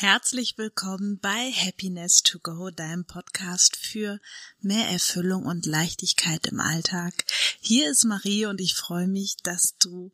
Herzlich willkommen bei Happiness to Go, deinem Podcast für mehr Erfüllung und Leichtigkeit im Alltag. Hier ist Marie und ich freue mich, dass du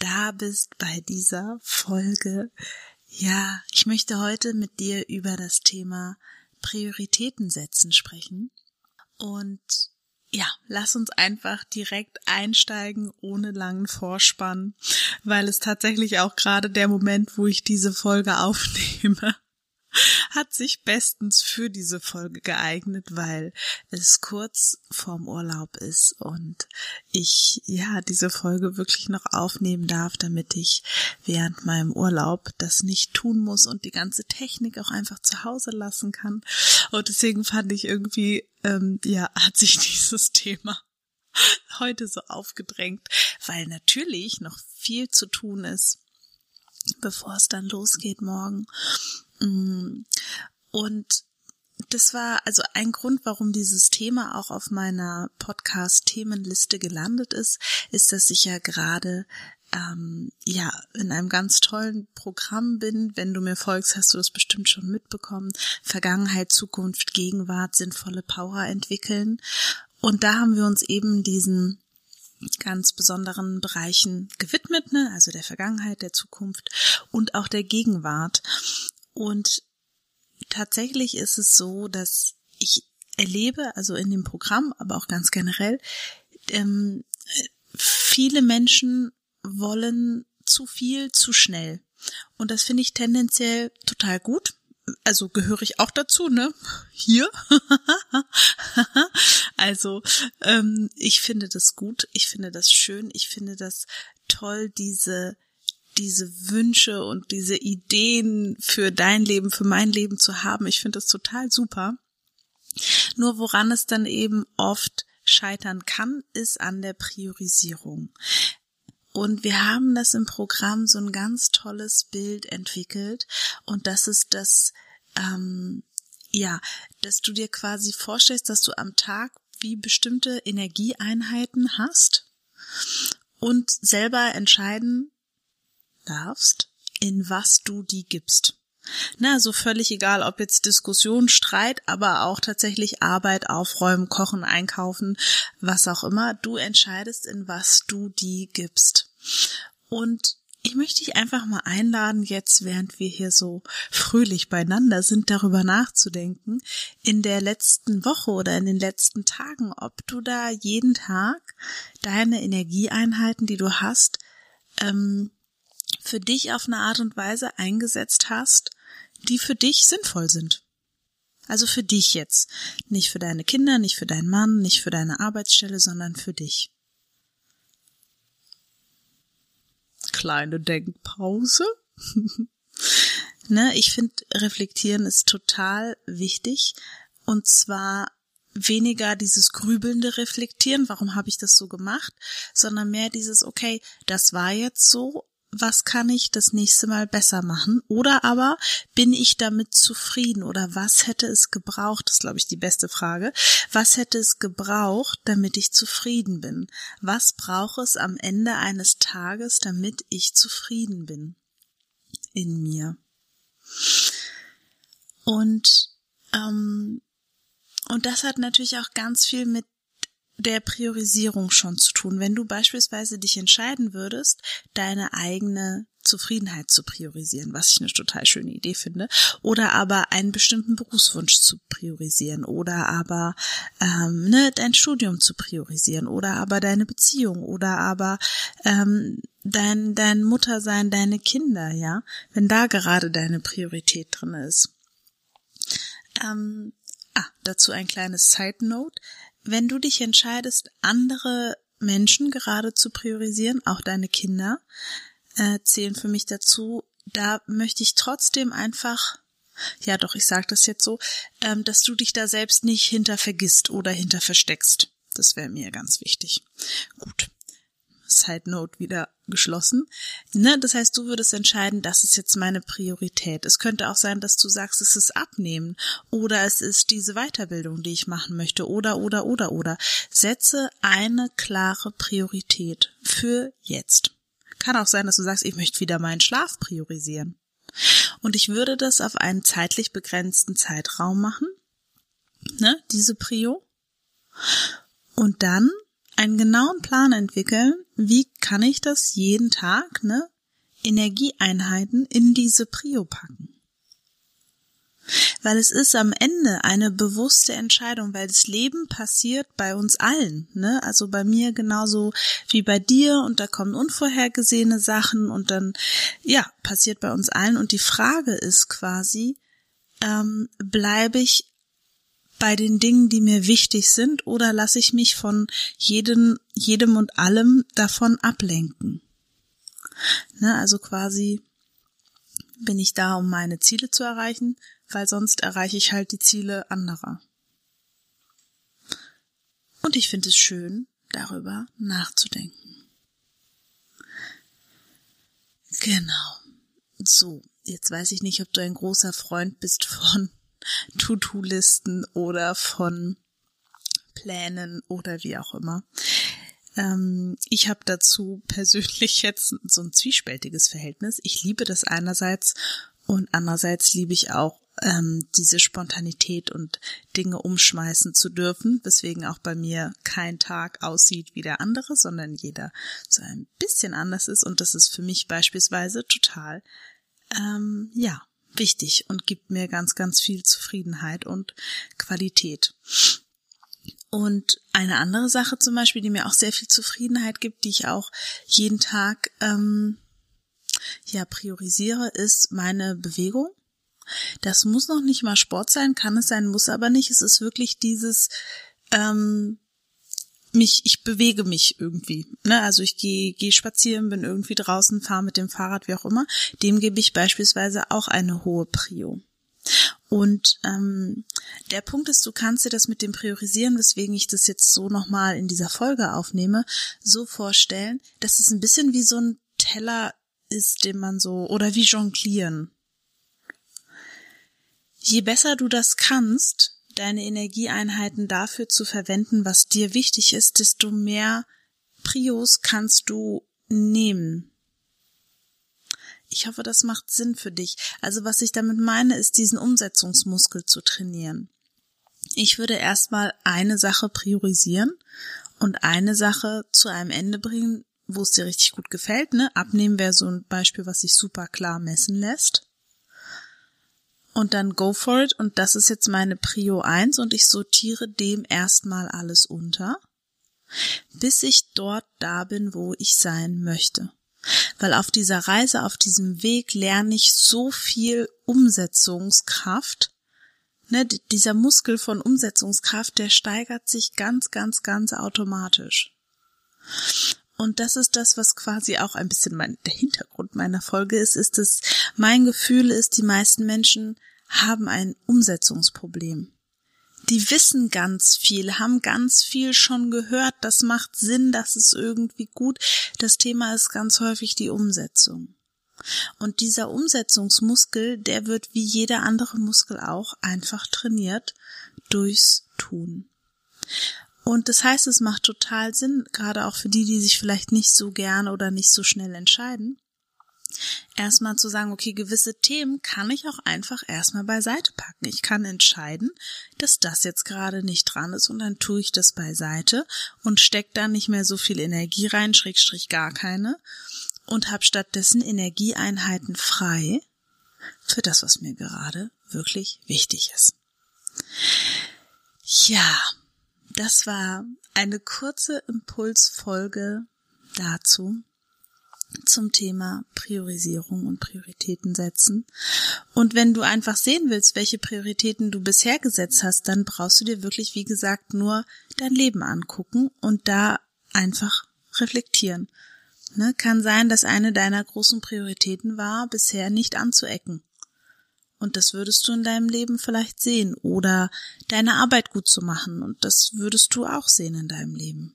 da bist bei dieser Folge. Ja, ich möchte heute mit dir über das Thema Prioritäten setzen sprechen. Und ja, lass uns einfach direkt einsteigen ohne langen Vorspann, weil es tatsächlich auch gerade der Moment, wo ich diese Folge aufnehme, hat sich bestens für diese Folge geeignet, weil es kurz vorm Urlaub ist und ich ja diese Folge wirklich noch aufnehmen darf, damit ich während meinem Urlaub das nicht tun muss und die ganze Technik auch einfach zu Hause lassen kann. Und deswegen fand ich irgendwie, ähm, ja, hat sich dieses Thema heute so aufgedrängt, weil natürlich noch viel zu tun ist, bevor es dann losgeht morgen. Mm. Und das war also ein Grund, warum dieses Thema auch auf meiner Podcast-Themenliste gelandet ist, ist, dass ich ja gerade ähm, ja in einem ganz tollen Programm bin. Wenn du mir folgst, hast du das bestimmt schon mitbekommen. Vergangenheit, Zukunft, Gegenwart, sinnvolle Power entwickeln. Und da haben wir uns eben diesen ganz besonderen Bereichen gewidmet, ne? also der Vergangenheit, der Zukunft und auch der Gegenwart. Und tatsächlich ist es so, dass ich erlebe, also in dem Programm, aber auch ganz generell, ähm, viele Menschen wollen zu viel zu schnell. Und das finde ich tendenziell total gut. Also gehöre ich auch dazu, ne? Hier. also ähm, ich finde das gut, ich finde das schön, ich finde das toll, diese diese Wünsche und diese Ideen für dein Leben, für mein Leben zu haben. Ich finde das total super. Nur woran es dann eben oft scheitern kann, ist an der Priorisierung. Und wir haben das im Programm so ein ganz tolles Bild entwickelt und das ist das, ähm, ja, dass du dir quasi vorstellst, dass du am Tag wie bestimmte Energieeinheiten hast und selber entscheiden darfst, in was du die gibst. Na, so völlig egal, ob jetzt Diskussion, Streit, aber auch tatsächlich Arbeit, Aufräumen, Kochen, Einkaufen, was auch immer. Du entscheidest, in was du die gibst. Und ich möchte dich einfach mal einladen, jetzt während wir hier so fröhlich beieinander sind, darüber nachzudenken, in der letzten Woche oder in den letzten Tagen, ob du da jeden Tag deine Energieeinheiten, die du hast, ähm, für dich auf eine Art und Weise eingesetzt hast, die für dich sinnvoll sind. Also für dich jetzt. Nicht für deine Kinder, nicht für deinen Mann, nicht für deine Arbeitsstelle, sondern für dich. Kleine Denkpause. ne, ich finde, reflektieren ist total wichtig. Und zwar weniger dieses grübelnde Reflektieren, warum habe ich das so gemacht, sondern mehr dieses, okay, das war jetzt so, was kann ich das nächste Mal besser machen? Oder aber bin ich damit zufrieden? Oder was hätte es gebraucht? Das ist, glaube ich, die beste Frage. Was hätte es gebraucht, damit ich zufrieden bin? Was braucht es am Ende eines Tages, damit ich zufrieden bin? In mir. Und, ähm, und das hat natürlich auch ganz viel mit der Priorisierung schon zu tun. Wenn du beispielsweise dich entscheiden würdest, deine eigene Zufriedenheit zu priorisieren, was ich eine total schöne Idee finde, oder aber einen bestimmten Berufswunsch zu priorisieren, oder aber ähm, ne, dein Studium zu priorisieren, oder aber deine Beziehung, oder aber ähm, dein dein Muttersein, deine Kinder, ja, wenn da gerade deine Priorität drin ist. Ähm, ah, dazu ein kleines Side Note wenn du dich entscheidest, andere Menschen gerade zu priorisieren, auch deine Kinder, äh, zählen für mich dazu, da möchte ich trotzdem einfach ja doch, ich sage das jetzt so, ähm, dass du dich da selbst nicht hinter vergisst oder hinter versteckst. Das wäre mir ganz wichtig. Gut. Side Note wieder geschlossen. Ne? Das heißt, du würdest entscheiden, das ist jetzt meine Priorität. Es könnte auch sein, dass du sagst, es ist Abnehmen oder es ist diese Weiterbildung, die ich machen möchte oder, oder, oder, oder. Setze eine klare Priorität für jetzt. Kann auch sein, dass du sagst, ich möchte wieder meinen Schlaf priorisieren. Und ich würde das auf einen zeitlich begrenzten Zeitraum machen, ne, diese Prio. Und dann einen genauen Plan entwickeln, wie kann ich das jeden Tag, ne, Energieeinheiten in diese Prio packen. Weil es ist am Ende eine bewusste Entscheidung, weil das Leben passiert bei uns allen, ne? Also bei mir genauso wie bei dir und da kommen unvorhergesehene Sachen und dann, ja, passiert bei uns allen und die Frage ist quasi, ähm, bleibe ich bei den Dingen, die mir wichtig sind oder lasse ich mich von jedem, jedem und allem davon ablenken? Ne? Also quasi bin ich da, um meine Ziele zu erreichen, weil sonst erreiche ich halt die Ziele anderer. Und ich finde es schön, darüber nachzudenken. Genau. So, jetzt weiß ich nicht, ob du ein großer Freund bist von To-Do-Listen oder von Plänen oder wie auch immer. Ähm, ich habe dazu persönlich jetzt so ein zwiespältiges Verhältnis. Ich liebe das einerseits und andererseits liebe ich auch ähm, diese Spontanität und Dinge umschmeißen zu dürfen, weswegen auch bei mir kein Tag aussieht wie der andere, sondern jeder so ein bisschen anders ist und das ist für mich beispielsweise total ähm, ja wichtig und gibt mir ganz ganz viel Zufriedenheit und Qualität. Und eine andere Sache zum Beispiel, die mir auch sehr viel Zufriedenheit gibt, die ich auch jeden Tag ähm, ja priorisiere, ist meine Bewegung. Das muss noch nicht mal Sport sein, kann es sein, muss aber nicht. Es ist wirklich dieses ähm, mich, ich bewege mich irgendwie. Ne? Also ich gehe geh spazieren, bin irgendwie draußen, fahre mit dem Fahrrad, wie auch immer. Dem gebe ich beispielsweise auch eine hohe Prio. Und ähm, der Punkt ist, du kannst dir das mit dem Priorisieren, weswegen ich das jetzt so nochmal in dieser Folge aufnehme, so vorstellen, dass es ein bisschen wie so ein Teller ist, den man so, oder wie jonglieren. Je besser du das kannst, deine Energieeinheiten dafür zu verwenden, was dir wichtig ist, desto mehr Prios kannst du nehmen. Ich hoffe, das macht Sinn für dich. Also was ich damit meine, ist diesen Umsetzungsmuskel zu trainieren. Ich würde erstmal eine Sache priorisieren und eine Sache zu einem Ende bringen, wo es dir richtig gut gefällt. Ne? Abnehmen wäre so ein Beispiel, was sich super klar messen lässt und dann go for it und das ist jetzt meine Prio 1 und ich sortiere dem erstmal alles unter, bis ich dort da bin, wo ich sein möchte. Weil auf dieser Reise, auf diesem Weg lerne ich so viel Umsetzungskraft. Ne, dieser Muskel von Umsetzungskraft, der steigert sich ganz, ganz, ganz automatisch. Und das ist das, was quasi auch ein bisschen mein, der Hintergrund meiner Folge ist, ist es, mein Gefühl ist, die meisten Menschen haben ein Umsetzungsproblem. Die wissen ganz viel, haben ganz viel schon gehört, das macht Sinn, das ist irgendwie gut. Das Thema ist ganz häufig die Umsetzung. Und dieser Umsetzungsmuskel, der wird wie jeder andere Muskel auch einfach trainiert durchs Tun. Und das heißt, es macht total Sinn, gerade auch für die, die sich vielleicht nicht so gern oder nicht so schnell entscheiden, erstmal zu sagen, okay, gewisse Themen kann ich auch einfach erstmal beiseite packen. Ich kann entscheiden, dass das jetzt gerade nicht dran ist und dann tue ich das beiseite und steck da nicht mehr so viel Energie rein, schrägstrich gar keine und habe stattdessen Energieeinheiten frei für das, was mir gerade wirklich wichtig ist. Ja, das war eine kurze Impulsfolge dazu zum Thema Priorisierung und Prioritäten setzen. Und wenn du einfach sehen willst, welche Prioritäten du bisher gesetzt hast, dann brauchst du dir wirklich, wie gesagt, nur dein Leben angucken und da einfach reflektieren. Ne, kann sein, dass eine deiner großen Prioritäten war, bisher nicht anzuecken Und das würdest du in deinem Leben vielleicht sehen. Oder deine Arbeit gut zu machen. Und das würdest du auch sehen in deinem Leben.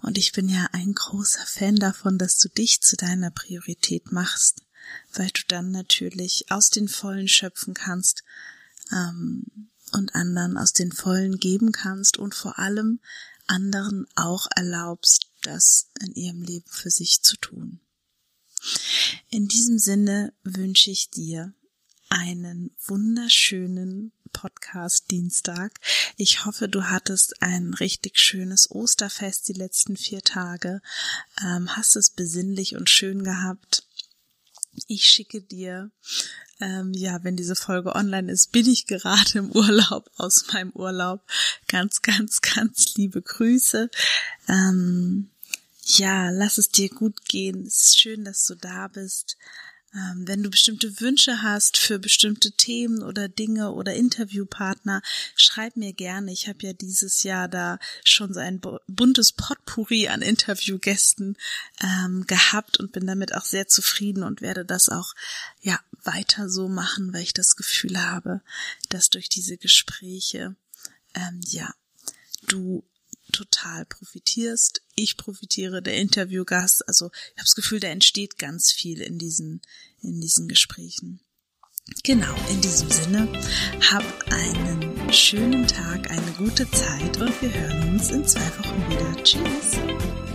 Und ich bin ja ein großer Fan davon, dass du dich zu deiner Priorität machst, weil du dann natürlich aus den Vollen schöpfen kannst ähm, und anderen aus den Vollen geben kannst und vor allem anderen auch erlaubst, das in ihrem Leben für sich zu tun. In diesem Sinne wünsche ich dir einen wunderschönen Podcast Dienstag. Ich hoffe, du hattest ein richtig schönes Osterfest die letzten vier Tage, ähm, hast es besinnlich und schön gehabt. Ich schicke dir, ähm, ja, wenn diese Folge online ist, bin ich gerade im Urlaub, aus meinem Urlaub. Ganz, ganz, ganz liebe Grüße. Ähm, ja, lass es dir gut gehen. Es ist schön, dass du da bist. Ähm, wenn du bestimmte Wünsche hast für bestimmte Themen oder Dinge oder Interviewpartner, schreib mir gerne. Ich habe ja dieses Jahr da schon so ein buntes Potpourri an Interviewgästen ähm, gehabt und bin damit auch sehr zufrieden und werde das auch ja weiter so machen, weil ich das Gefühl habe, dass durch diese Gespräche ähm, ja du total profitierst. Ich profitiere, der Interviewgast. Also ich habe das Gefühl, da entsteht ganz viel in diesen, in diesen Gesprächen. Genau, in diesem Sinne, hab einen schönen Tag, eine gute Zeit und wir hören uns in zwei Wochen wieder. Tschüss.